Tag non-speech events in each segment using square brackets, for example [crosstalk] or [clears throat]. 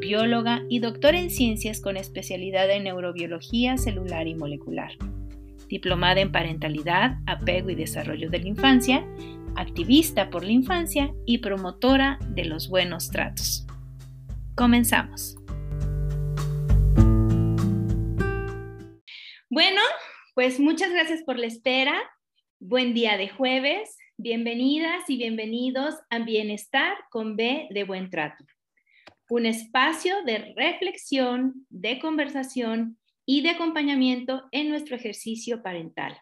bióloga y doctora en ciencias con especialidad en neurobiología celular y molecular. Diplomada en parentalidad, apego y desarrollo de la infancia, activista por la infancia y promotora de los buenos tratos. Comenzamos. Bueno, pues muchas gracias por la espera. Buen día de jueves. Bienvenidas y bienvenidos a Bienestar con B de Buen Trato un espacio de reflexión, de conversación y de acompañamiento en nuestro ejercicio parental.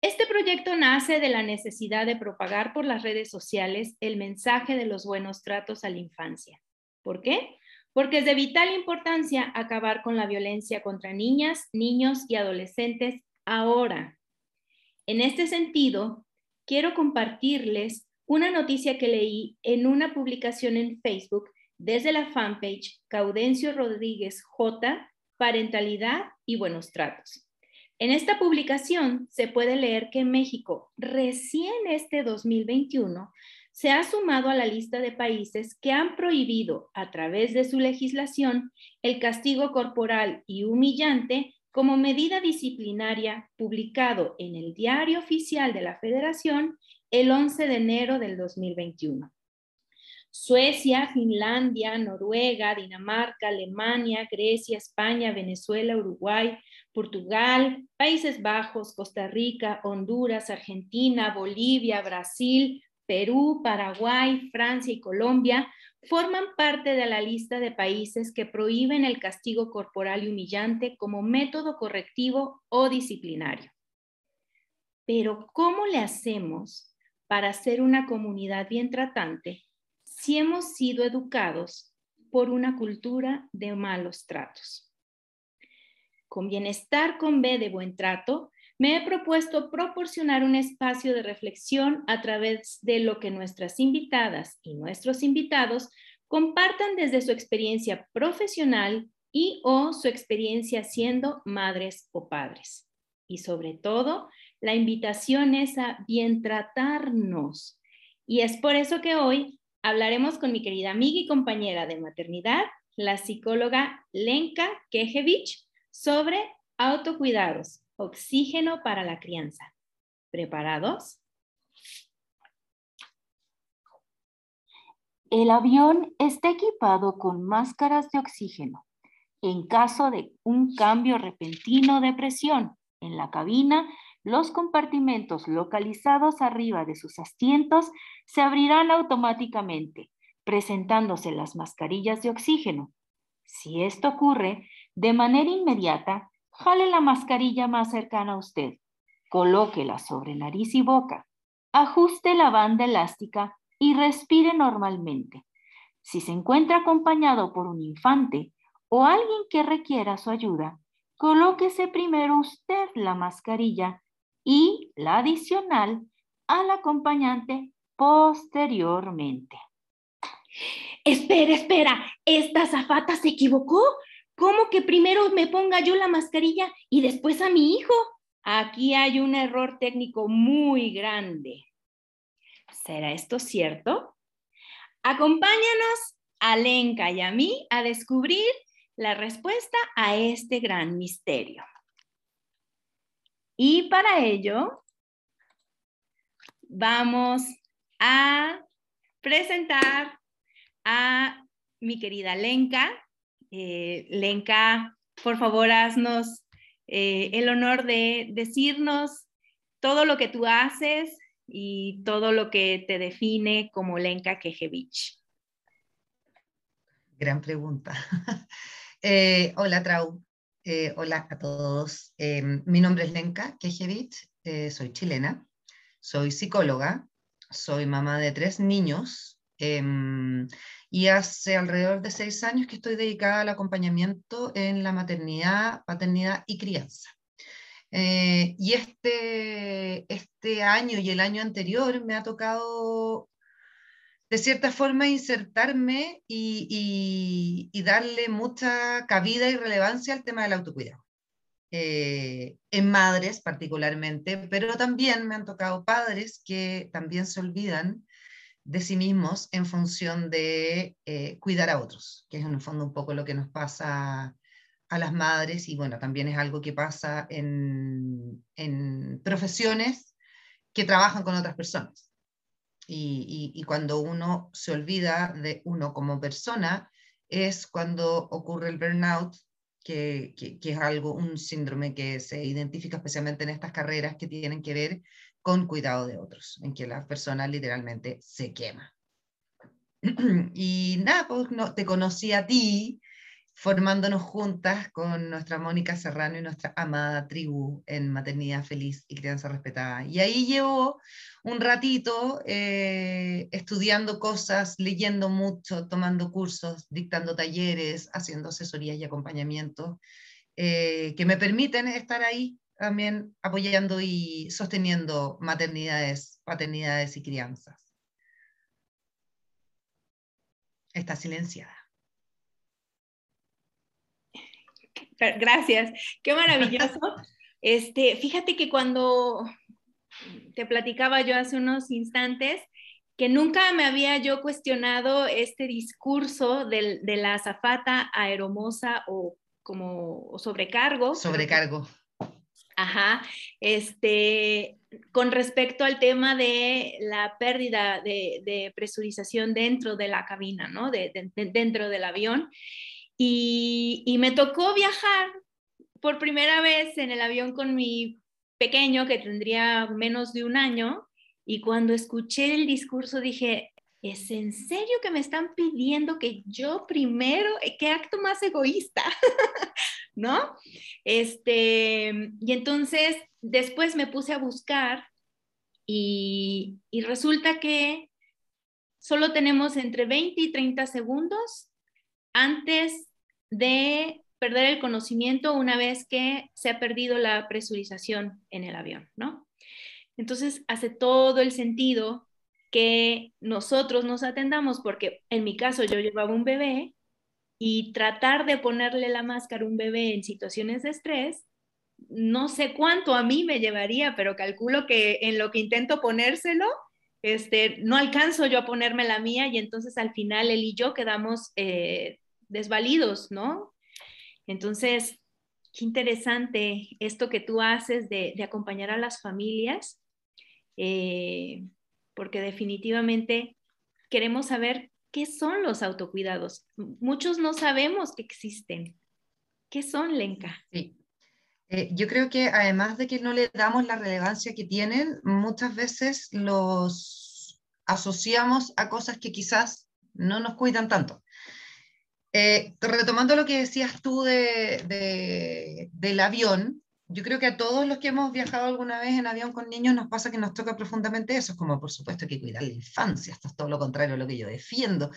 Este proyecto nace de la necesidad de propagar por las redes sociales el mensaje de los buenos tratos a la infancia. ¿Por qué? Porque es de vital importancia acabar con la violencia contra niñas, niños y adolescentes ahora. En este sentido, quiero compartirles una noticia que leí en una publicación en Facebook desde la fanpage Caudencio Rodríguez J, Parentalidad y Buenos Tratos. En esta publicación se puede leer que México, recién este 2021, se ha sumado a la lista de países que han prohibido a través de su legislación el castigo corporal y humillante como medida disciplinaria publicado en el Diario Oficial de la Federación el 11 de enero del 2021. Suecia, Finlandia, Noruega, Dinamarca, Alemania, Grecia, España, Venezuela, Uruguay, Portugal, Países Bajos, Costa Rica, Honduras, Argentina, Bolivia, Brasil, Perú, Paraguay, Francia y Colombia forman parte de la lista de países que prohíben el castigo corporal y humillante como método correctivo o disciplinario. Pero ¿cómo le hacemos para ser una comunidad bien tratante si hemos sido educados por una cultura de malos tratos. Con bienestar con B de buen trato, me he propuesto proporcionar un espacio de reflexión a través de lo que nuestras invitadas y nuestros invitados compartan desde su experiencia profesional y o su experiencia siendo madres o padres. Y sobre todo, la invitación es a bien tratarnos. Y es por eso que hoy hablaremos con mi querida amiga y compañera de maternidad, la psicóloga Lenka Kejevich, sobre autocuidados, oxígeno para la crianza. ¿Preparados? El avión está equipado con máscaras de oxígeno. En caso de un cambio repentino de presión en la cabina, los compartimentos localizados arriba de sus asientos se abrirán automáticamente, presentándose las mascarillas de oxígeno. Si esto ocurre, de manera inmediata, jale la mascarilla más cercana a usted, colóquela sobre nariz y boca, ajuste la banda elástica y respire normalmente. Si se encuentra acompañado por un infante o alguien que requiera su ayuda, colóquese primero usted la mascarilla y la adicional al acompañante posteriormente. Espera, espera, ¿esta zafata se equivocó? ¿Cómo que primero me ponga yo la mascarilla y después a mi hijo? Aquí hay un error técnico muy grande. ¿Será esto cierto? Acompáñanos a Lenka y a mí a descubrir la respuesta a este gran misterio. Y para ello, vamos a presentar a mi querida Lenka. Eh, Lenka, por favor, haznos eh, el honor de decirnos todo lo que tú haces y todo lo que te define como Lenka Kejevich. Gran pregunta. [laughs] Eh, hola, Trau. Eh, hola a todos. Eh, mi nombre es Lenka Kejevich, eh, soy chilena, soy psicóloga, soy mamá de tres niños em, y hace alrededor de seis años que estoy dedicada al acompañamiento en la maternidad, paternidad y crianza. Eh, y este, este año y el año anterior me ha tocado de cierta forma insertarme y, darle mucha cabida y relevancia al tema del autocuidado. Eh, en madres particularmente, pero también me han tocado padres que también se olvidan de sí mismos en función de eh, cuidar a otros, que es en el fondo un poco lo que nos pasa a las madres y bueno, también es algo que pasa en, en profesiones que trabajan con otras personas. Y, y, cuando uno se olvida de uno como persona, es cuando ocurre el burnout, que, que, que, es algo, un síndrome que se identifica especialmente en estas carreras que tienen que ver con cuidado de otros, en que la persona literalmente se quema. [clears throat] y nada, pues no, te conocí a ti formándonos juntas con nuestra Mónica Serrano y nuestra amada tribu en Maternidad Feliz y Crianza Respetada. Y ahí llevo un ratito eh, estudiando cosas, leyendo mucho, tomando cursos, dictando talleres, haciendo asesorías y acompañamiento, eh, que me permiten estar ahí también apoyando y sosteniendo maternidades, paternidades y crianzas. Está silenciada. [laughs] Gracias, qué maravilloso. Este, fíjate que cuando te platicaba yo hace unos instantes, que nunca me había yo cuestionado este discurso de, de la azafata aeromosa o como sobrecargo. Sobrecargo. Ajá, este, con respecto al tema de la pérdida de, presurización dentro de la cabina, ¿no? De, dentro del avión. Y, me tocó viajar por primera vez en el avión con mi pequeño, que tendría menos de un año, y cuando escuché el discurso dije, ¿es en serio que me están pidiendo que yo primero, eh, qué acto más egoísta, [laughs] ¿no? Este, y entonces después me puse a buscar y, resulta que solo tenemos entre 20 y 30 segundos antes de perder el conocimiento una vez que se ha perdido la presurización en el avión, ¿no? Entonces hace todo el sentido que nosotros nos atendamos, porque en mi caso yo llevaba un bebé y tratar de ponerle la máscara a un bebé en situaciones de estrés, no sé cuánto a mí me llevaría, pero calculo que en lo que intento ponérselo, este, no alcanzo yo a ponerme la mía y entonces al final él y yo quedamos eh, desvalidos, ¿no? Entonces, qué interesante esto que tú haces de, acompañar a las familias, eh, porque definitivamente queremos saber qué son los autocuidados. Muchos no sabemos que existen. ¿Qué son, Lenka? Sí. Eh, yo creo que además de que no le damos la relevancia que tienen, muchas veces los asociamos a cosas que quizás no nos cuidan tanto. Eh, retomando lo que decías tú de, del avión, yo creo que a todos los que hemos viajado alguna vez en avión con niños nos pasa que nos toca profundamente eso, es como por supuesto que cuidar la infancia, esto es todo lo contrario a lo que yo defiendo,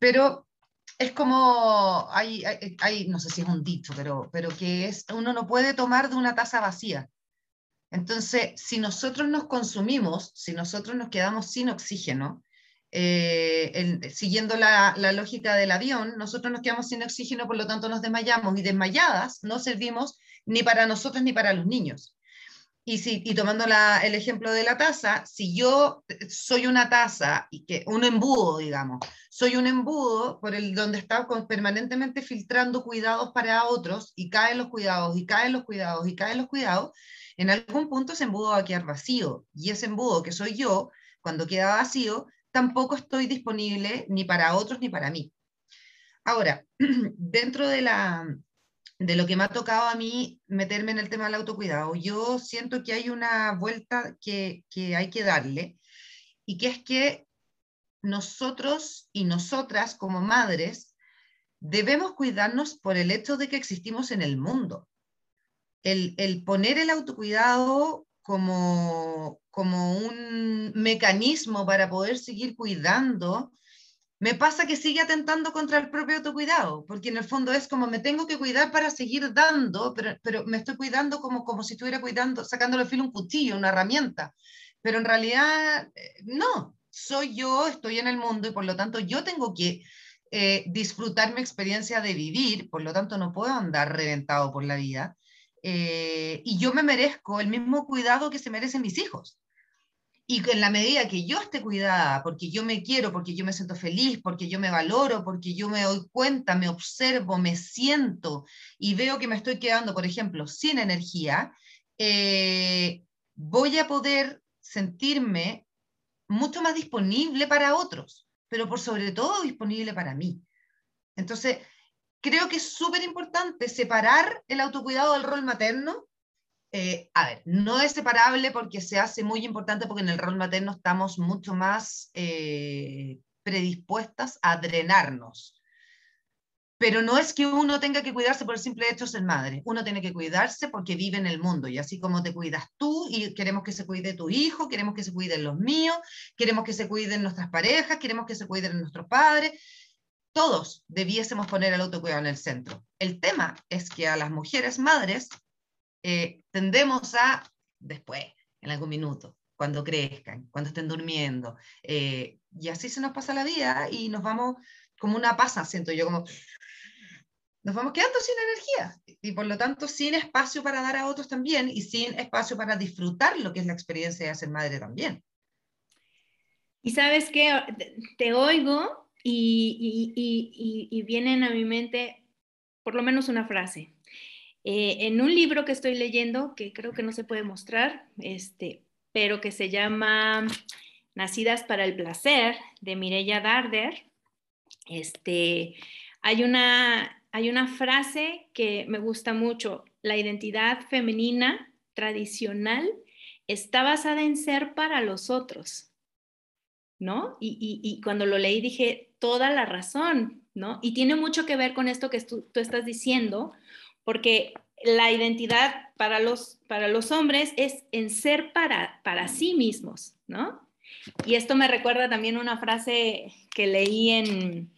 pero es como, hay, hay, no sé si es un dicho, pero, pero que es, uno no puede tomar de una taza vacía. Entonces, si nosotros nos consumimos, si nosotros nos quedamos sin oxígeno, eh, siguiendo la, lógica del avión, nosotros nos quedamos sin oxígeno, por lo tanto nos desmayamos y desmayadas no servimos ni para nosotros ni para los niños. Y, si, y tomando el ejemplo de la taza, si yo soy una taza, y que, un embudo, digamos, soy un embudo por el donde está permanentemente filtrando cuidados para otros y caen los cuidados y caen los cuidados y caen los cuidados, en algún punto ese embudo va a quedar vacío. Y ese embudo que soy yo, cuando queda vacío, tampoco estoy disponible ni para otros ni para mí. Ahora, [clears throat] dentro de, la, de lo que me ha tocado a mí meterme en el tema del autocuidado, yo siento que hay una vuelta que, que hay que darle y que es que nosotros y nosotras como madres debemos cuidarnos por el hecho de que existimos en el mundo. El, el poner el autocuidado como, como un mecanismo para poder seguir cuidando me pasa que sigue atentando contra el propio autocuidado, porque en el fondo es como me tengo que cuidar para seguir dando, pero, pero me estoy cuidando como, como si estuviera cuidando, sacándole filo un cuchillo, una herramienta. Pero en realidad, eh, no, soy yo, estoy en el mundo y por lo tanto yo tengo que eh, disfrutar mi experiencia de vivir, por lo tanto no puedo andar reventado por la vida. Eh, y yo me merezco el mismo cuidado que se merecen mis hijos. Y en la medida que yo esté cuidada, porque yo me quiero, porque yo me siento feliz, porque yo me valoro, porque yo me doy cuenta, me observo, me siento y veo que me estoy quedando, por ejemplo, sin energía, eh, voy a poder sentirme mucho más disponible para otros, pero por sobre todo disponible para mí. Entonces, creo que es súper importante separar el autocuidado del rol materno eh, a ver, no es separable porque se hace muy importante porque en el rol materno estamos mucho más eh, predispuestas a drenarnos. Pero no es que uno tenga que cuidarse por el simple hecho de ser madre. Uno tiene que cuidarse porque vive en el mundo. Y así como te cuidas tú y queremos que se cuide tu hijo, queremos que se cuiden los míos, queremos que se cuiden nuestras parejas, queremos que se cuiden nuestros padres. Todos debiésemos poner el autocuidado en el centro. El tema es que a las mujeres madres eh, tendemos a, después, en algún minuto, cuando crezcan, cuando estén durmiendo, eh, y así se nos pasa la vida y nos vamos como una pasa, siento yo, como nos vamos quedando sin energía y por lo tanto sin espacio para dar a otros también y sin espacio para disfrutar lo que es la experiencia de ser madre también. Y sabes que te oigo y, y, y, vienen a mi mente por lo menos una frase. Eh, en un libro que estoy leyendo, que creo que no se puede mostrar, este, pero que se llama Nacidas para el Placer, de Mireya Darder, este, hay, una, hay una frase que me gusta mucho, la identidad femenina tradicional está basada en ser para los otros, ¿no? Y, cuando lo leí dije, toda la razón, ¿no? Y tiene mucho que ver con esto que tú estás diciendo, porque la identidad para los, para los hombres es en ser para, para sí mismos, ¿no? Y esto me recuerda también una frase que leí en,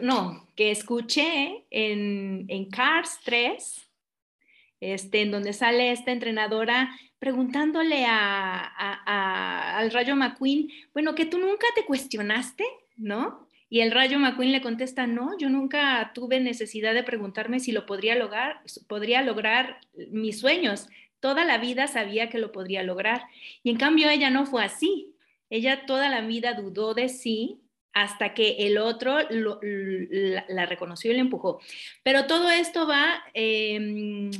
no, que escuché en, en Cars 3, este, en donde sale esta entrenadora preguntándole a, al Rayo McQueen, bueno, que tú nunca te cuestionaste, ¿no? Y el Rayo McQueen le contesta, no, yo nunca tuve necesidad de preguntarme si lo podría lograr, podría lograr mis sueños. Toda la vida sabía que lo podría lograr. Y en cambio ella no fue así. Ella toda la vida dudó de sí hasta que el otro la, reconoció y le empujó. Pero todo esto va em,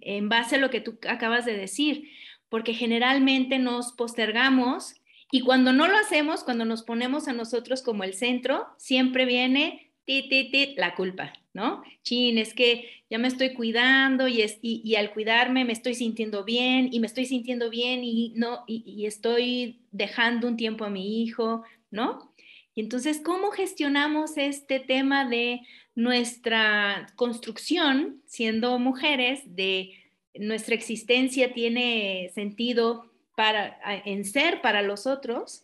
en base a lo que tú acabas de decir, porque generalmente nos postergamos y cuando no lo hacemos, cuando nos ponemos a nosotros como el centro, siempre viene ti, ti, ti, la culpa, ¿no? Chin, es que ya me estoy cuidando y, es, y, al cuidarme me estoy sintiendo bien y me estoy sintiendo bien y, no, y, estoy dejando un tiempo a mi hijo, ¿no? Y entonces, ¿cómo gestionamos este tema de nuestra construcción siendo mujeres, de nuestra existencia tiene sentido para, en ser para los otros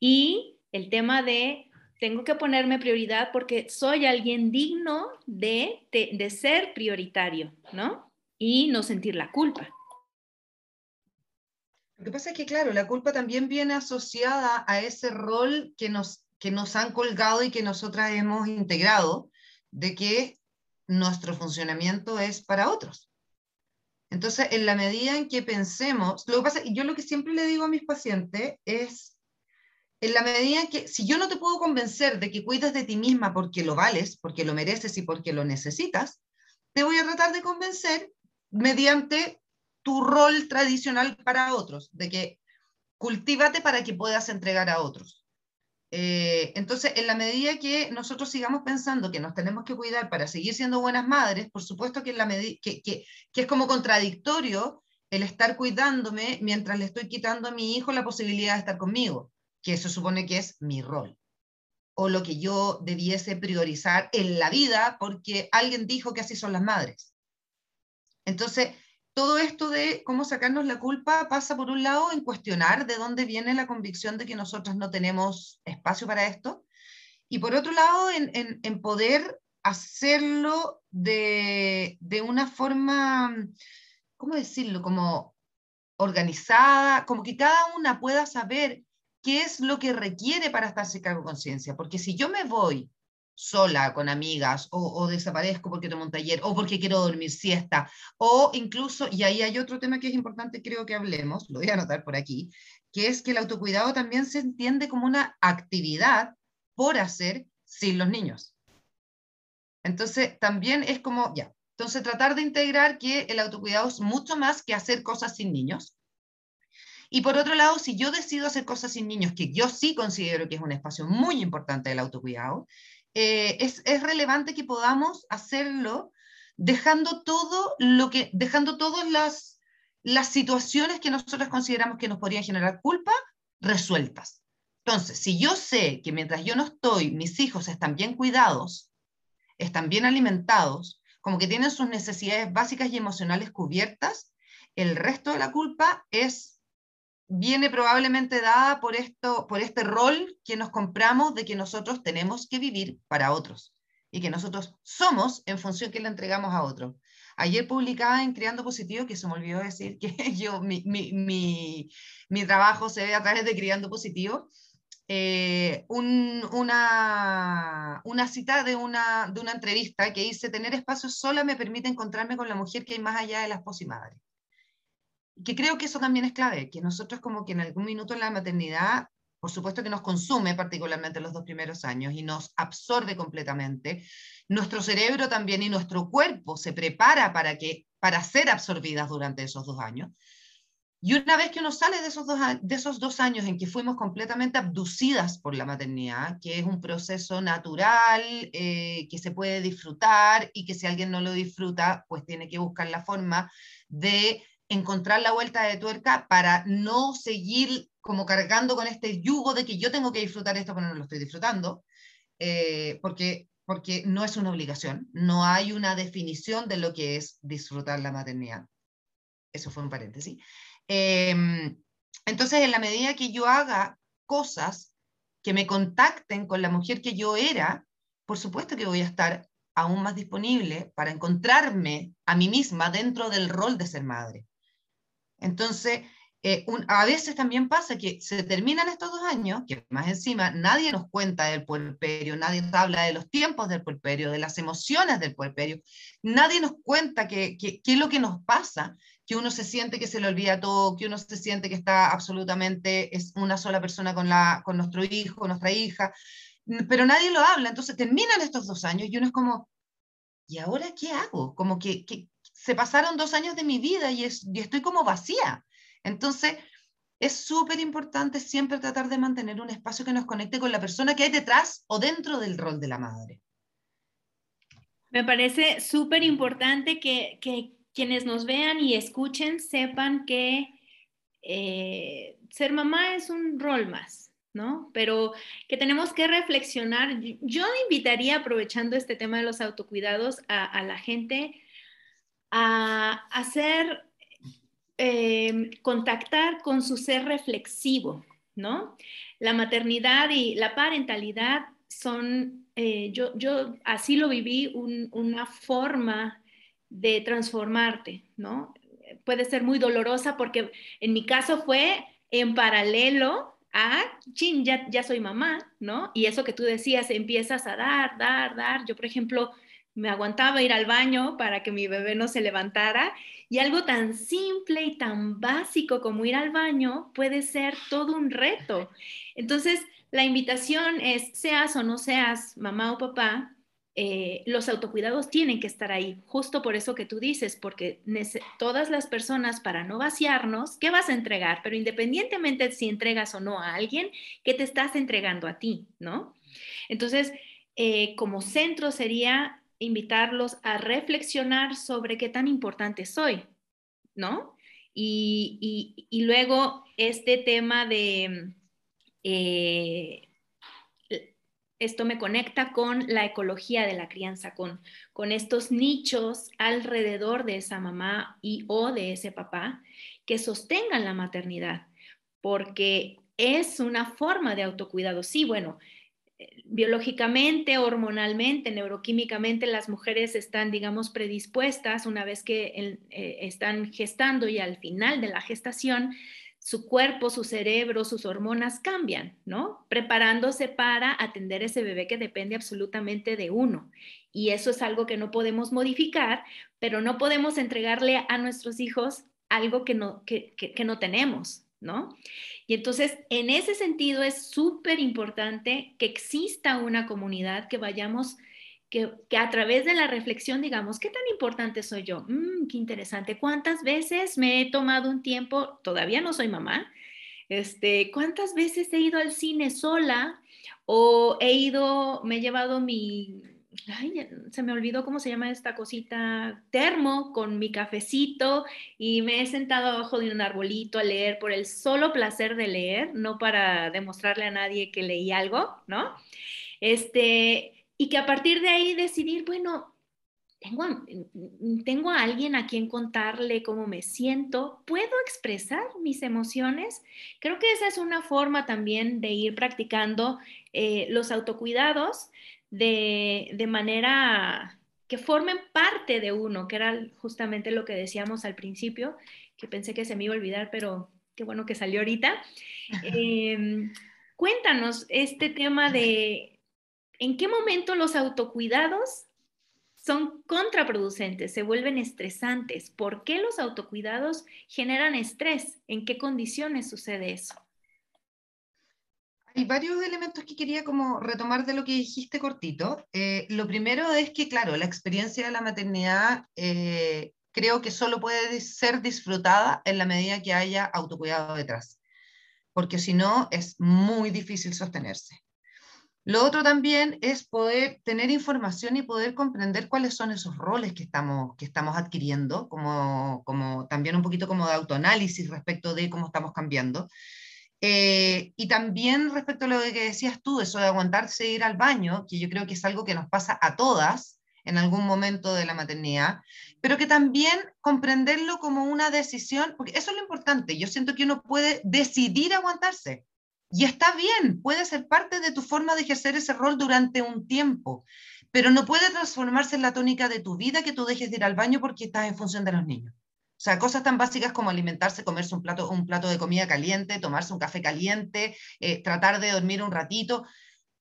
y el tema de tengo que ponerme prioridad porque soy alguien digno de, de, ser prioritario, ¿no? Y no sentir la culpa. Lo que pasa es que, claro, la culpa también viene asociada a ese rol que nos, que nos han colgado y que nosotras hemos integrado, de que nuestro funcionamiento es para otros. Entonces, en la medida en que pensemos, lo que pasa, yo lo que siempre le digo a mis pacientes es, en la medida en que, si yo no te puedo convencer de que cuides de ti misma porque lo vales, porque lo mereces y porque lo necesitas, te voy a tratar de convencer mediante tu rol tradicional para otros, de que cultívate para que puedas entregar a otros. Eh, entonces, en la medida que nosotros sigamos pensando que nos tenemos que cuidar para seguir siendo buenas madres, por supuesto que, en la que, que, que, es como contradictorio el estar cuidándome mientras le estoy quitando a mi hijo la posibilidad de estar conmigo, que eso supone que es mi rol, o lo que yo debiese priorizar en la vida porque alguien dijo que así son las madres. Entonces, todo esto de cómo sacarnos la culpa pasa por un lado en cuestionar de dónde viene la convicción de que nosotros no tenemos espacio para esto Y por otro lado, en, poder hacerlo de, de, una forma, ¿cómo decirlo? Como organizada, como que cada una pueda saber qué es lo que requiere para estarse cargo conciencia. Porque si yo me voy sola con amigas o, desaparezco porque tomo un taller o porque quiero dormir siesta o incluso, y ahí hay otro tema que es importante, creo que hablemos, lo voy a anotar por aquí, que es que el autocuidado también se entiende como una actividad por hacer sin los niños. Entonces, también es como, ya, entonces tratar de integrar que el autocuidado es mucho más que hacer cosas sin niños. Y por otro lado, si yo decido hacer cosas sin niños, que yo sí considero que es un espacio muy importante del autocuidado, eh, es, relevante que podamos hacerlo dejando todo lo que, dejando todas las, las situaciones que nosotros consideramos que nos podrían generar culpa resueltas. Entonces, si yo sé que mientras yo no estoy, mis hijos están bien cuidados, están bien alimentados, como que tienen sus necesidades básicas y emocionales cubiertas, el resto de la culpa es viene probablemente dada por, esto, por este rol que nos compramos de que nosotros tenemos que vivir para otros y que nosotros somos en función que le entregamos a otros. Ayer publicaba en Creando Positivo, que se me olvidó decir que [laughs] yo, mi, mi, mi, trabajo se ve a través de Creando Positivo, eh, un, una, una, cita de una, de una entrevista que dice, tener espacio sola me permite encontrarme con la mujer que hay más allá de la esposa y madre que creo que eso también es clave, que nosotros como que en algún minuto en la maternidad, por supuesto que nos consume particularmente los dos primeros años y nos absorbe completamente, nuestro cerebro también y nuestro cuerpo se prepara para, que, para ser absorbidas durante esos dos años. Y una vez que uno sale de esos, dos, de esos dos años en que fuimos completamente abducidas por la maternidad, que es un proceso natural, eh, que se puede disfrutar y que si alguien no lo disfruta, pues tiene que buscar la forma de encontrar la vuelta de tuerca para no seguir como cargando con este yugo de que yo tengo que disfrutar esto, pero no lo estoy disfrutando, eh, porque, porque no es una obligación, no hay una definición de lo que es disfrutar la maternidad. Eso fue un paréntesis. Em, entonces, en la medida que yo haga cosas que me contacten con la mujer que yo era, por supuesto que voy a estar aún más disponible para encontrarme a mí misma dentro del rol de ser madre. Entonces, eh, a veces también pasa que se terminan estos dos años, que más encima nadie nos cuenta del puerperio, nadie nos habla de los tiempos del puerperio, de las emociones del puerperio, nadie nos cuenta qué es lo que nos pasa, que uno se siente que se le olvida todo, que uno se siente que está absolutamente, es una sola persona con, la, con nuestro hijo, nuestra hija, pero nadie lo habla, entonces terminan estos dos años y uno es como, ¿y ahora qué hago? Como que, que se pasaron dos años de mi vida y, estoy como vacía. Entonces, es súper importante siempre tratar de mantener un espacio que nos conecte con la persona que hay detrás o dentro del rol de la madre. Me parece súper importante que, quienes nos vean y escuchen sepan que eh, ser mamá es un rol más, ¿no? Pero que tenemos que reflexionar. Yo invitaría, aprovechando este tema de los autocuidados, a la gente a hacer, eh, contactar con su ser reflexivo, ¿no? La maternidad y la parentalidad son, eh, yo, yo así lo viví, una forma de transformarte, ¿no? Puede ser muy dolorosa porque en mi caso fue en paralelo a, chin, ya, ya soy mamá, ¿no? Y eso que tú decías, empiezas a dar, dar, dar. Yo, por ejemplo, me aguantaba ir al baño para que mi bebé no se levantara y algo tan simple y tan básico como ir al baño puede ser todo un reto. Entonces, la invitación es, seas o no seas mamá o papá, eh, los autocuidados tienen que estar ahí, justo por eso que tú dices, porque todas las personas, para no vaciarnos, ¿qué vas a entregar? Pero independientemente si entregas o no a alguien, ¿qué te estás entregando a ti? ¿No? Entonces, eh, como centro sería invitarlos a reflexionar sobre qué tan importante soy, ¿no? Y, luego este tema de, eh, esto me conecta con la ecología de la crianza, con, con estos nichos alrededor de esa mamá y o de ese papá que sostengan la maternidad, porque es una forma de autocuidado. Sí, bueno, biológicamente, hormonalmente, neuroquímicamente, las mujeres están, digamos, predispuestas una vez que eh, están gestando y al final de la gestación, su cuerpo, su cerebro, sus hormonas cambian, ¿no? Preparándose para atender ese bebé que depende absolutamente de uno. Y eso es algo que no podemos modificar, pero no podemos entregarle a nuestros hijos algo que no, que, que no tenemos, ¿no? Y entonces, en ese sentido, es súper importante que exista una comunidad que vayamos, que, a través de la reflexión digamos, ¿qué tan importante soy yo? Mm, qué interesante. ¿Cuántas veces me he tomado un tiempo, todavía no soy mamá, este, ¿cuántas veces he ido al cine sola o he ido, me he llevado mi ay, se me olvidó cómo se llama esta cosita, termo con mi cafecito y me he sentado abajo de un arbolito a leer por el solo placer de leer, no para demostrarle a nadie que leí algo, ¿no? Este, y que a partir de ahí decidir, bueno, tengo, tengo a alguien a quien contarle cómo me siento, puedo expresar mis emociones. Creo que esa es una forma también de ir practicando eh, los autocuidados de, manera que formen parte de uno, que era justamente lo que decíamos al principio, que pensé que se me iba a olvidar, pero qué bueno que salió ahorita. Em, cuéntanos este tema de en qué momento los autocuidados son contraproducentes, se vuelven estresantes. ¿Por qué los autocuidados generan estrés? ¿En qué condiciones sucede eso? Hay varios elementos que quería como retomar de lo que dijiste cortito. Eh, lo primero es que, claro, la experiencia de la maternidad eh, creo que solo puede ser disfrutada en la medida que haya autocuidado detrás, porque si no es muy difícil sostenerse. Lo otro también es poder tener información y poder comprender cuáles son esos roles que estamos, que estamos adquiriendo, como, como también un poquito como de autoanálisis respecto de cómo estamos cambiando. Eh, y también respecto a lo que decías tú, eso de aguantarse e ir al baño, que yo creo que es algo que nos pasa a todas en algún momento de la maternidad, pero que también comprenderlo como una decisión, porque eso es lo importante, yo siento que uno puede decidir aguantarse. Y está bien, puede ser parte de tu forma de ejercer ese rol durante un tiempo, pero no puede transformarse en la tónica de tu vida que tú dejes de ir al baño porque estás en función de los niños. O sea, cosas tan básicas como alimentarse, comerse un plato, un plato de comida caliente, tomarse un café caliente, eh, tratar de dormir un ratito,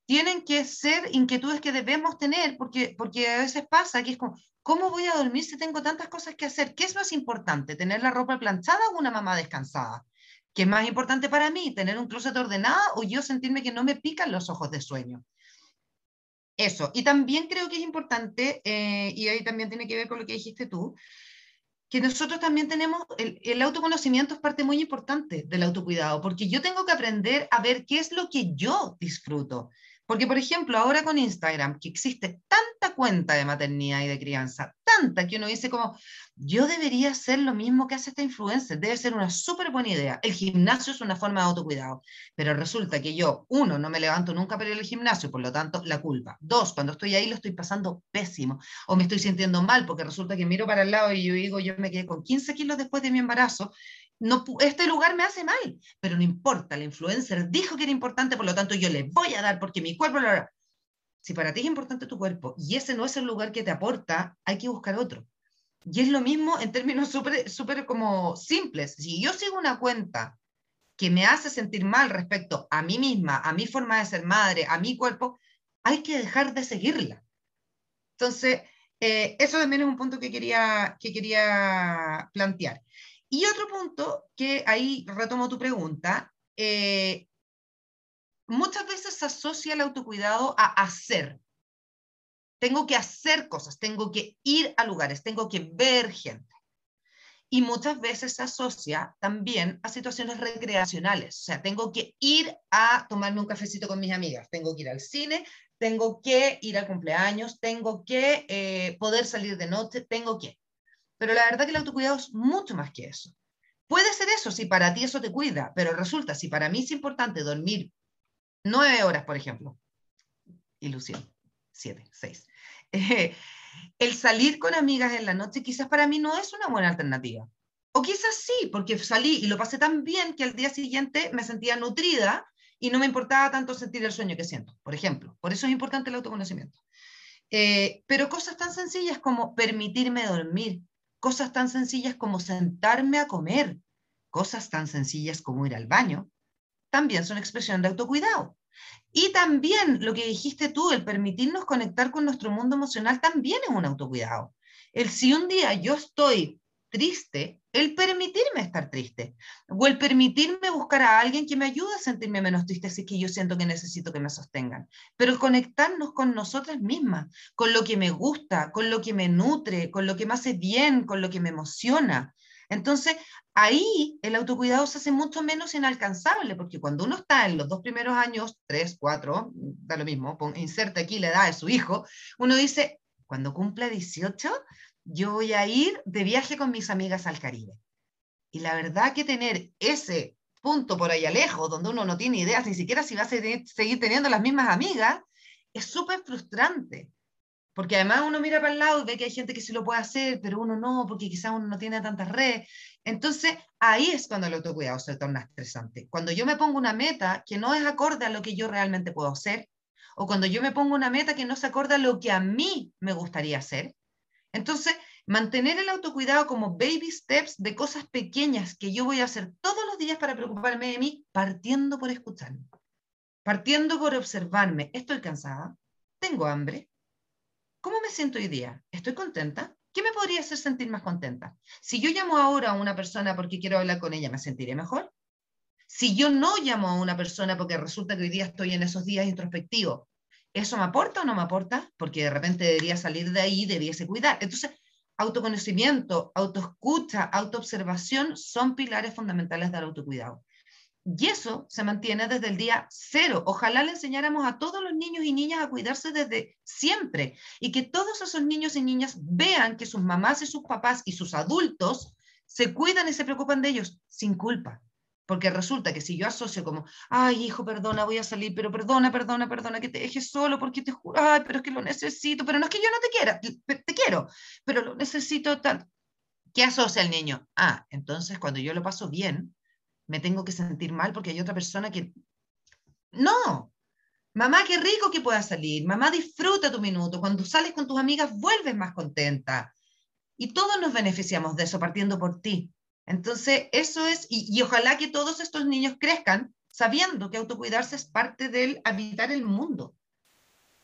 tienen que ser inquietudes que debemos tener, porque, porque a veces pasa que es como, ¿cómo voy a dormir si tengo tantas cosas que hacer? ¿Qué es más importante, tener la ropa planchada o una mamá descansada? ¿Qué es más importante para mí, tener un closet ordenado o yo sentirme que no me pican los ojos de sueño? Eso. Y también creo que es importante, eh, y ahí también tiene que ver con lo que dijiste tú, que nosotros también tenemos, el, el, autoconocimiento es parte muy importante del autocuidado, porque yo tengo que aprender a ver qué es lo que yo disfruto. Porque, por ejemplo, ahora con Instagram, que existe tanta cuenta de maternidad y de crianza, tanta que uno dice como, yo debería hacer lo mismo que hace esta influencer, debe ser una súper buena idea. El gimnasio es una forma de autocuidado, pero resulta que yo, uno, no me levanto nunca para ir al gimnasio, por lo tanto, la culpa. Dos, cuando estoy ahí lo estoy pasando pésimo o me estoy sintiendo mal porque resulta que miro para el lado y yo digo, yo me quedé con 15 kilos después de mi embarazo no, este lugar me hace mal, pero no importa, la influencer dijo que era importante, por lo tanto yo le voy a dar porque mi cuerpo lo hará. Si para ti es importante tu cuerpo y ese no es el lugar que te aporta, hay que buscar otro. Y es lo mismo en términos [laughs] súper super como simples. Si yo sigo una cuenta que me hace sentir mal respecto a mí misma, a mi forma de ser madre, a mi cuerpo, hay que dejar de seguirla. Entonces, eh, eso también es un punto que quería, que quería plantear. Y otro punto, que ahí retomo tu pregunta, eh, muchas veces se asocia el autocuidado a hacer. Tengo que hacer cosas, tengo que ir a lugares, tengo que ver gente. Y muchas veces se asocia también a situaciones recreacionales. O sea, tengo que ir a tomarme un cafecito con mis amigas, tengo que ir al cine, tengo que ir a cumpleaños, tengo que eh, poder salir de noche, tengo que. Pero la verdad que el autocuidado es mucho más que eso. Puede ser eso si para ti eso te cuida, pero resulta, si para mí es importante dormir nueve horas, por ejemplo, ilusión, siete, seis, eh, el salir con amigas en la noche quizás para mí no es una buena alternativa. O quizás sí, porque salí y lo pasé tan bien que al día siguiente me sentía nutrida y no me importaba tanto sentir el sueño que siento, por ejemplo. Por eso es importante el autoconocimiento. Eh, pero cosas tan sencillas como permitirme dormir, cosas tan sencillas como sentarme a comer, cosas tan sencillas como ir al baño, también son expresión de autocuidado. Y también lo que dijiste tú, el permitirnos conectar con nuestro mundo emocional, también es un autocuidado. El si un día yo estoy triste, el permitirme estar triste, o el permitirme buscar a alguien que me ayude a sentirme menos triste si es que yo siento que necesito que me sostengan, pero conectarnos con nosotras mismas, con lo que me gusta, con lo que me nutre, con lo que me hace bien, con lo que me emociona. Entonces, ahí el autocuidado se hace mucho menos inalcanzable, porque cuando uno está en los dos primeros años, tres, cuatro, da lo mismo, inserta aquí la edad de su hijo, uno dice, cuando cumpla 18, yo voy a ir de viaje con mis amigas al Caribe. Y la verdad que tener ese punto por allá lejos, donde uno no tiene ideas ni siquiera si va a seguir teniendo las mismas amigas, es súper frustrante. Porque además uno mira para el lado y ve que hay gente que sí lo puede hacer, pero uno no, porque quizás uno no tiene tantas redes. Entonces, ahí es cuando el autocuidado se torna estresante. Cuando yo me pongo una meta que no es acorde a lo que yo realmente puedo hacer, o cuando yo me pongo una meta que no se acorde a lo que a mí me gustaría hacer, entonces, mantener el autocuidado como baby steps de cosas pequeñas que yo voy a hacer todos los días para preocuparme de mí, partiendo por escucharme, partiendo por observarme. Estoy cansada, tengo hambre. ¿Cómo me siento hoy día? ¿Estoy contenta? ¿Qué me podría hacer sentir más contenta? Si yo llamo ahora a una persona porque quiero hablar con ella, ¿me sentiré mejor? Si yo no llamo a una persona porque resulta que hoy día estoy en esos días introspectivos, ¿Eso me aporta o no me aporta? Porque de repente debería salir de ahí, debiese cuidar. Entonces, autoconocimiento, autoescucha, autoobservación son pilares fundamentales del autocuidado. Y eso se mantiene desde el día cero. Ojalá le enseñáramos a todos los niños y niñas a cuidarse desde siempre y que todos esos niños y niñas vean que sus mamás y sus papás y sus adultos se cuidan y se preocupan de ellos sin culpa. Porque resulta que si yo asocio como, ay, hijo, perdona, voy a salir, pero perdona, perdona, perdona, que te dejes solo porque te juro, ay, pero es que lo necesito, pero no es que yo no te quiera, te, quiero, pero lo necesito tanto. ¿Qué asocia el niño? Ah, entonces cuando yo lo paso bien, me tengo que sentir mal porque hay otra persona que... No, mamá, qué rico que puedas salir, mamá, disfruta tu minuto, cuando sales con tus amigas vuelves más contenta. Y todos nos beneficiamos de eso partiendo por ti. Entonces, eso es, y, ojalá que todos estos niños crezcan sabiendo que autocuidarse es parte del habitar el mundo.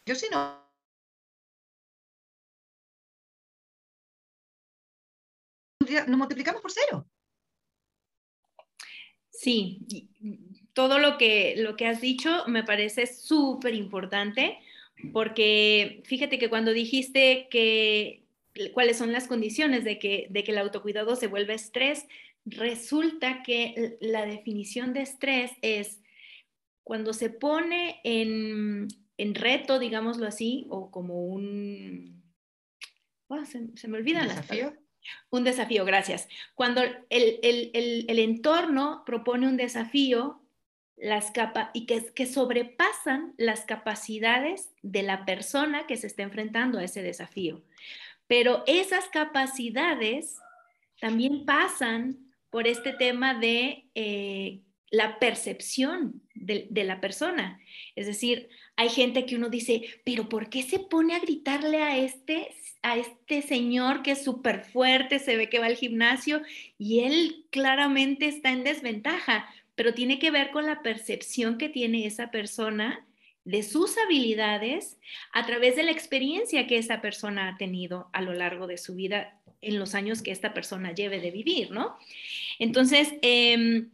Yo si no... Nos multiplicamos por cero. Sí, todo lo que, lo que has dicho me parece súper importante porque fíjate que cuando dijiste que cuáles son las condiciones de que, de que el autocuidado se vuelva estrés, resulta que la definición de estrés es cuando se pone en, reto, digámoslo así, o como un... Oh, se, me olvidan las desafío? Un desafío, gracias. Cuando el, el, entorno propone un desafío las capa y que, que sobrepasan las capacidades de la persona que se está enfrentando a ese desafío. Pero esas capacidades también pasan por este tema de eh, la percepción de, la persona. Es decir, hay gente que uno dice, pero ¿por qué se pone a gritarle a este, a este señor que es súper fuerte, se ve que va al gimnasio y él claramente está en desventaja? Pero tiene que ver con la percepción que tiene esa persona de sus habilidades a través de la experiencia que esa persona ha tenido a lo largo de su vida en los años que esta persona lleve de vivir, ¿no? Entonces, em,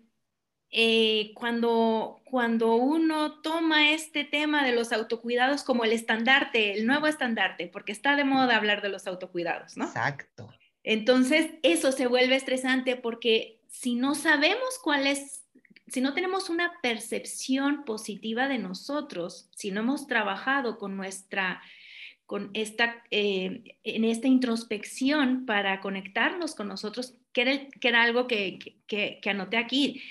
eh, cuando, cuando uno toma este tema de los autocuidados como el estandarte, el nuevo estandarte, porque está de moda hablar de los autocuidados, ¿no? Exacto. Entonces, eso se vuelve estresante porque si no sabemos cuál es si no tenemos una percepción positiva de nosotros, si no hemos trabajado con nuestra, con esta, eh, en esta introspección para conectarnos con nosotros, que era, que era algo que, que, anoté aquí,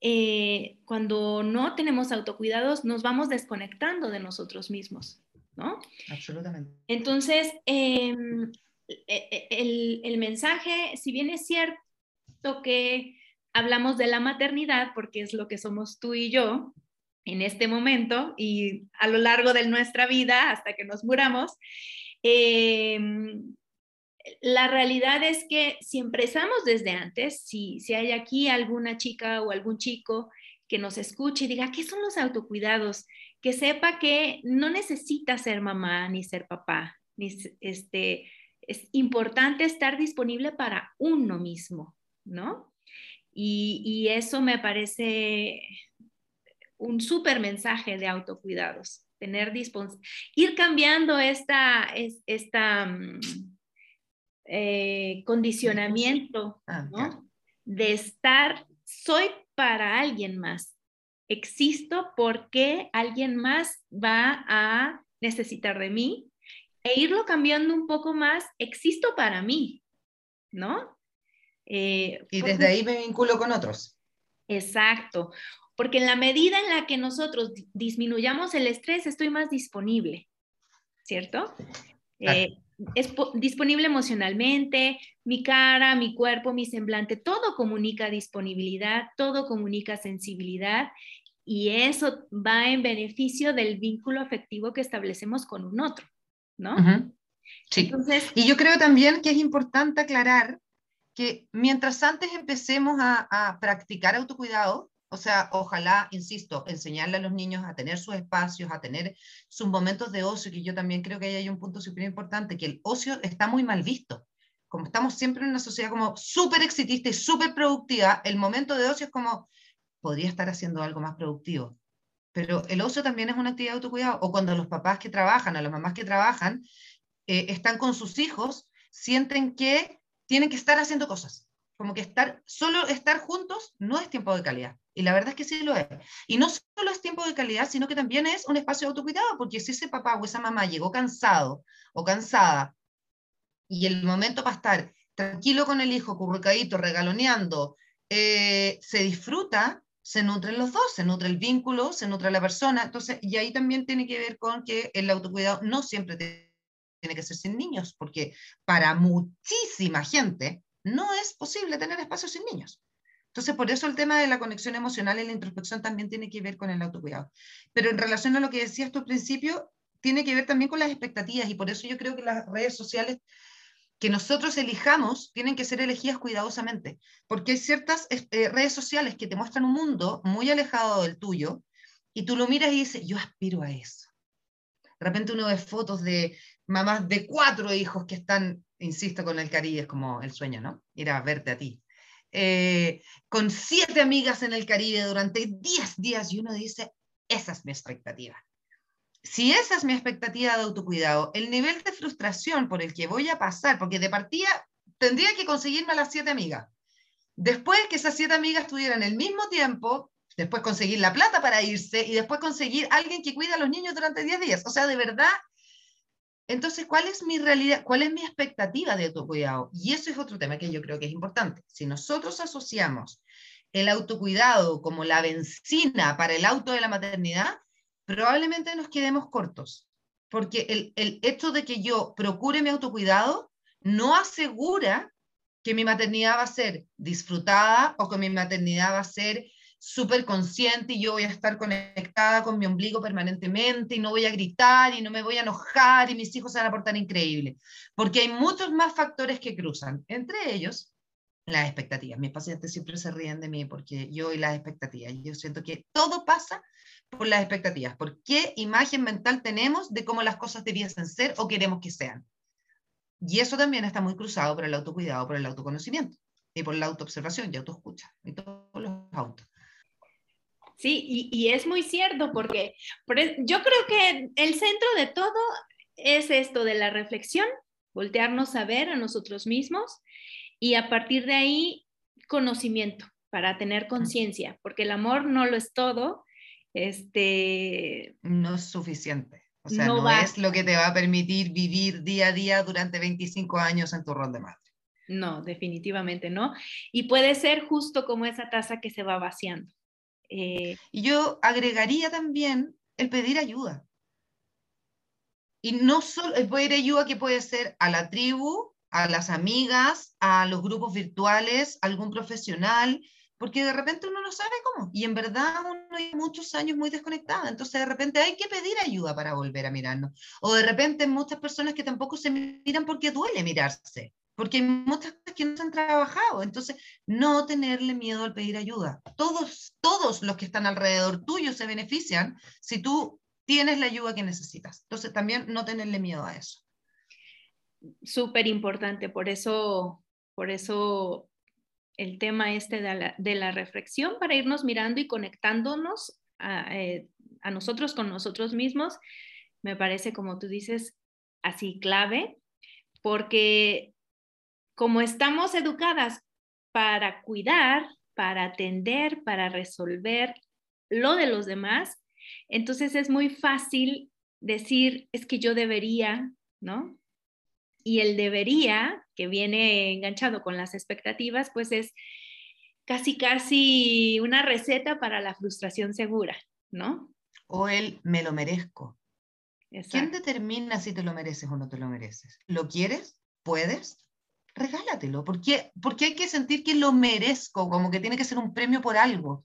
eh, cuando no tenemos autocuidados, nos vamos desconectando de nosotros mismos, ¿no? Absolutamente. Entonces, em, e, e, el, el mensaje, si bien es cierto que hablamos de la maternidad porque es lo que somos tú y yo, en este momento y a lo largo de nuestra vida hasta que nos muramos, em, la realidad es que si empezamos desde antes, si, si hay aquí alguna chica o algún chico que nos escuche y diga, ¿qué son los autocuidados? Que sepa que no necesita ser mamá ni ser papá, ni, este, es importante estar disponible para uno mismo, ¿no? Y, y eso me parece un súper mensaje de autocuidados, tener ir cambiando esta, esta mm, eh, condicionamiento, ah, ¿no? De estar, soy para alguien más, existo porque alguien más va a necesitar de mí e irlo cambiando un poco más, existo para mí, ¿no? Eh, y desde ahí me vinculo con otros. Exacto, porque en la medida en la que nosotros disminuyamos el estrés, estoy más disponible, ¿cierto? Eh, es disponible emocionalmente, mi cara, mi cuerpo, mi semblante, todo comunica disponibilidad, todo comunica sensibilidad y eso va en beneficio del vínculo afectivo que establecemos con un otro, ¿no? Sí. Entonces, y yo creo también que es importante aclarar que mientras antes empecemos a, a practicar autocuidado, o sea, ojalá, insisto, enseñarle a los niños a tener sus espacios, a tener sus momentos de ocio, que yo también creo que ahí hay un punto súper importante, que el ocio está muy mal visto. Como estamos siempre en una sociedad como súper exitista y súper productiva, el momento de ocio es como, podría estar haciendo algo más productivo. Pero el ocio también es una actividad de autocuidado. O cuando los papás que trabajan, o las mamás que trabajan, eh, están con sus hijos, sienten que tienen que estar haciendo cosas como que estar, solo estar juntos no es tiempo de calidad. Y la verdad es que sí lo es. Y no solo es tiempo de calidad, sino que también es un espacio de autocuidado, porque si ese papá o esa mamá llegó cansado o cansada y el momento para estar tranquilo con el hijo, currucadito, regaloneando, eh, se disfruta, se nutren los dos, se nutre el vínculo, se nutre la persona. Entonces, y ahí también tiene que ver con que el autocuidado no siempre tiene que ser sin niños, porque para muchísima gente, no es posible tener espacio sin niños. Entonces, por eso el tema de la conexión emocional y la introspección también tiene que ver con el autocuidado. Pero en relación a lo que decías tú al principio, tiene que ver también con las expectativas y por eso yo creo que las redes sociales que nosotros elijamos tienen que ser elegidas cuidadosamente, porque hay ciertas eh, redes sociales que te muestran un mundo muy alejado del tuyo y tú lo miras y dices, yo aspiro a eso. De repente uno ve fotos de mamás de cuatro hijos que están insisto con el Caribe, es como el sueño, ¿no? Ir a verte a ti. Eh, con siete amigas en el Caribe durante diez días y uno dice, esa es mi expectativa. Si esa es mi expectativa de autocuidado, el nivel de frustración por el que voy a pasar, porque de partida tendría que conseguirme a las siete amigas. Después que esas siete amigas tuvieran el mismo tiempo, después conseguir la plata para irse y después conseguir alguien que cuida a los niños durante diez días. O sea, de verdad entonces, ¿cuál es mi realidad? ¿Cuál es mi expectativa de autocuidado? Y eso es otro tema que yo creo que es importante. Si nosotros asociamos el autocuidado como la benzina para el auto de la maternidad, probablemente nos quedemos cortos, porque el, el hecho de que yo procure mi autocuidado no asegura que mi maternidad va a ser disfrutada o que mi maternidad va a ser súper consciente y yo voy a estar conectada con mi ombligo permanentemente y no voy a gritar y no me voy a enojar y mis hijos se van a portar increíble. Porque hay muchos más factores que cruzan, entre ellos las expectativas. Mis pacientes siempre se ríen de mí porque yo y las expectativas. Yo siento que todo pasa por las expectativas, por qué imagen mental tenemos de cómo las cosas debiesen ser o queremos que sean. Y eso también está muy cruzado por el autocuidado, por el autoconocimiento y por la autoobservación y autoescucha y todos los autos. Sí, y, es muy cierto porque yo creo que el centro de todo es esto de la reflexión, voltearnos a ver a nosotros mismos y a partir de ahí conocimiento para tener conciencia, porque el amor no lo es todo. Este, no es suficiente. O sea, no, es lo que te va a permitir vivir día a día durante 25 años en tu rol de madre. No, definitivamente no. Y puede ser justo como esa taza que se va vaciando. Eh, y yo agregaría también el pedir ayuda. Y no solo el pedir ayuda que puede ser a la tribu, a las amigas, a los grupos virtuales, algún profesional, porque de repente uno no sabe cómo, y en verdad uno hay muchos años muy desconectado, entonces de repente hay que pedir ayuda para volver a mirarnos, o de repente muchas personas que tampoco se miran porque duele mirarse, porque hay muchas cosas que no se han trabajado, entonces no tenerle miedo al pedir ayuda. Todos, todos los que están alrededor tuyo se benefician si tú tienes la ayuda que necesitas. Entonces también no tenerle miedo a eso. Súper importante, por eso, por eso el tema este de la, reflexión para irnos mirando y conectándonos eh, a, nosotros con nosotros mismos, me parece, como tú dices, así clave, porque como estamos educadas para cuidar, para atender, para resolver lo de los demás, entonces es muy fácil decir, es que yo debería, ¿no? Y el debería, que viene enganchado con las expectativas, pues es casi, casi una receta para la frustración segura, ¿no? O el me lo merezco. ¿Quién determina si te lo mereces o no te lo mereces? ¿Lo quieres? ¿Puedes? Regálatelo. ¿Por qué? Porque hay que sentir que lo merezco, como que tiene que ser un premio por algo.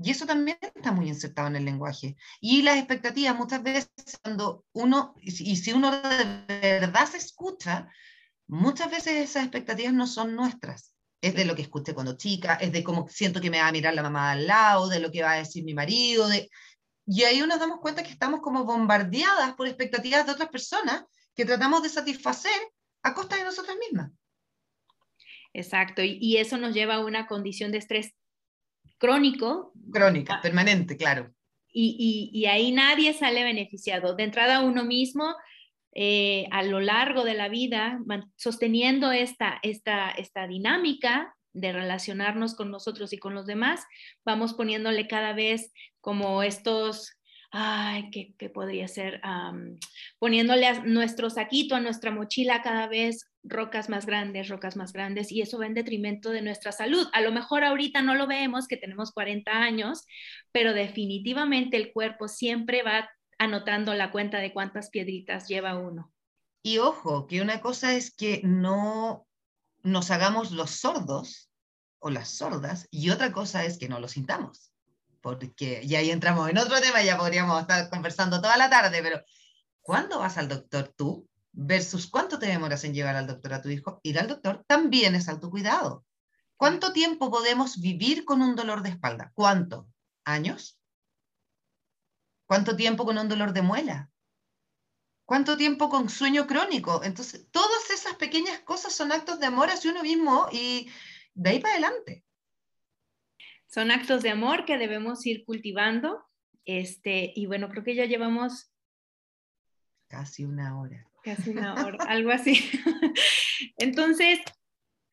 Y eso también está muy insertado en el lenguaje. Y las expectativas, muchas veces, cuando uno, y si uno de verdad se escucha, muchas veces esas expectativas no son nuestras. Es de lo que escuché cuando chica, es de cómo siento que me va a mirar la mamá al lado, de lo que va a decir mi marido. De... Y ahí nos damos cuenta que estamos como bombardeadas por expectativas de otras personas que tratamos de satisfacer a costa de nosotras mismas. Exacto, y, y eso nos lleva a una condición de estrés crónico. Crónica, ah. permanente, claro. Y, ahí nadie sale beneficiado. De entrada uno mismo, eh, a lo largo de la vida, sosteniendo esta, esta, esta dinámica de relacionarnos con nosotros y con los demás, vamos poniéndole cada vez como estos ay, ¿qué, podría ser? poniéndole a nuestro saquito, a nuestra mochila cada vez rocas más grandes, rocas más grandes, y eso va en detrimento de nuestra salud. A lo mejor ahorita no lo vemos, que tenemos 40 años, pero definitivamente el cuerpo siempre va anotando la cuenta de cuántas piedritas lleva uno. Y ojo, que una cosa es que no nos hagamos los sordos o las sordas, y otra cosa es que no lo sintamos porque ya ahí entramos en otro tema, ya podríamos estar conversando toda la tarde, pero ¿cuándo vas al doctor tú? Versus cuánto te demoras en llevar al doctor a tu hijo, ir al doctor también es autocuidado. ¿Cuánto tiempo podemos vivir con un dolor de espalda? ¿Cuánto? ¿Años? ¿Cuánto tiempo con un dolor de muela? ¿Cuánto tiempo con sueño crónico? Entonces, todas esas pequeñas cosas son actos de amor hacia uno mismo y de ahí para adelante. Son actos de amor que debemos ir cultivando. Este, y bueno, creo que ya llevamos casi una hora. Casi una hora, algo así. [laughs] Entonces,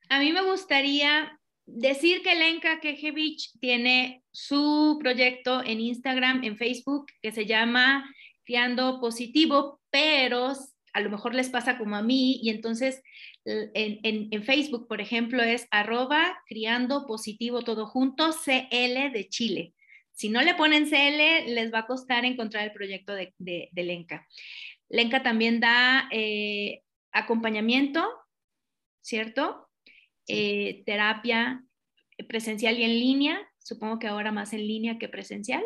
a mí me gustaría decir que Lenka Kejevich tiene su proyecto en Instagram, en Facebook, que se llama Criando Positivo, pero a lo mejor les pasa como a mí y entonces en, Facebook, por ejemplo, es arroba criando positivo todo junto, CL de Chile. Si no le ponen CL, les va a costar encontrar el proyecto de, de, Lenca. Lenca también da eh, acompañamiento, ¿cierto? Eh, terapia presencial y en línea, supongo que ahora más en línea que presencial.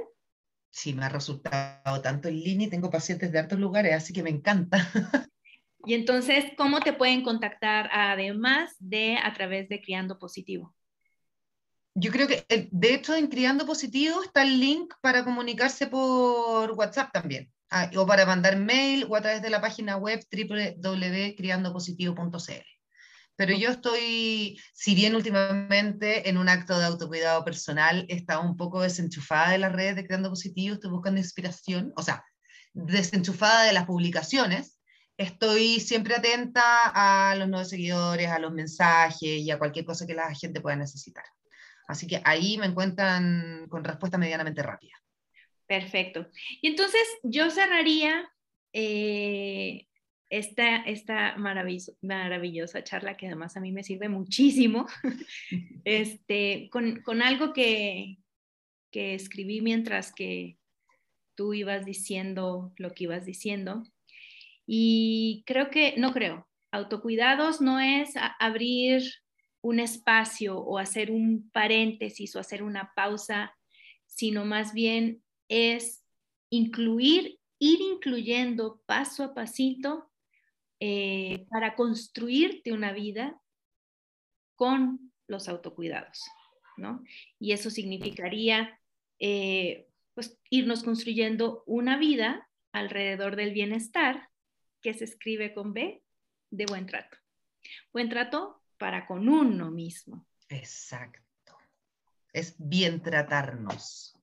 Sí, me ha resultado tanto en línea y tengo pacientes de altos lugares, así que me encanta. [laughs] Y entonces, ¿cómo te pueden contactar además de a través de Criando Positivo? Yo creo que, eh, de hecho, en Criando Positivo está el link para comunicarse por WhatsApp también, ah, o para mandar mail o a través de la página web www.criandopositivo.cl. Pero yo estoy, si bien últimamente en un acto de autocuidado personal he estado un poco desenchufada de las redes de Criando Positivo, estoy buscando inspiración, o sea, desenchufada de las publicaciones, estoy siempre atenta a los nuevos seguidores, a los mensajes y a cualquier cosa que la gente pueda necesitar. Así que ahí me encuentran con respuesta medianamente rápida. Perfecto. Y entonces yo cerraría eh, esta, esta maravillosa charla que además a mí me sirve muchísimo, [laughs] este, con, con algo que, que escribí mientras que tú ibas diciendo lo que ibas diciendo. Y creo que, no creo, autocuidados no es abrir un espacio o hacer un paréntesis o hacer una pausa, sino más bien es incluir, ir incluyendo paso a pasito eh, para construirte una vida con los autocuidados, ¿no? Y eso significaría eh, pues, irnos construyendo una vida alrededor del bienestar que se escribe con B de buen trato. Buen trato para con uno mismo. Exacto. Es bien tratarnos.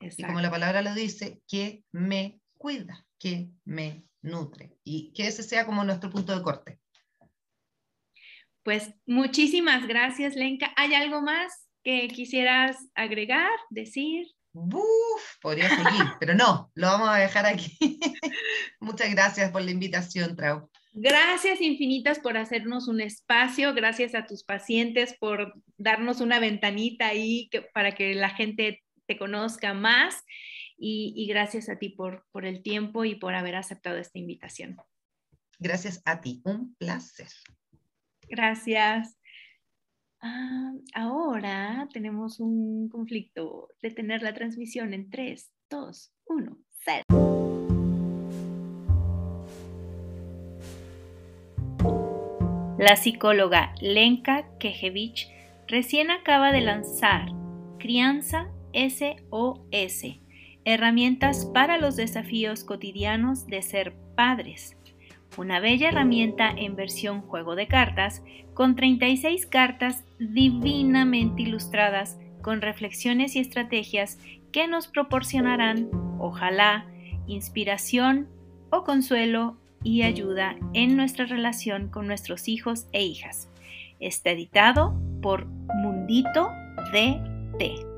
Y como la palabra lo dice, que me cuida, que me nutre. Y que ese sea como nuestro punto de corte. Pues muchísimas gracias, Lenka. ¿Hay algo más que quisieras agregar, decir? Uf, podría seguir, [laughs] pero no, lo vamos a dejar aquí. [laughs] Muchas gracias por la invitación, Trau. Gracias infinitas por hacernos un espacio, gracias a tus pacientes por darnos una ventanita ahí para que la gente te conozca más y, gracias a ti por, por el tiempo y por haber aceptado esta invitación. Gracias a ti, un placer. Gracias. Ah, ahora tenemos un conflicto. de tener la transmisión en 3, 2, 1, 0. La psicóloga Lenka Kejevich recién acaba de lanzar Crianza SOS, herramientas para los desafíos cotidianos de ser padres. Una bella herramienta en versión juego de cartas con 36 cartas divinamente ilustradas con reflexiones y estrategias que nos proporcionarán, ojalá, inspiración o consuelo y ayuda en nuestra relación con nuestros hijos e hijas. Está editado por Mundito DT.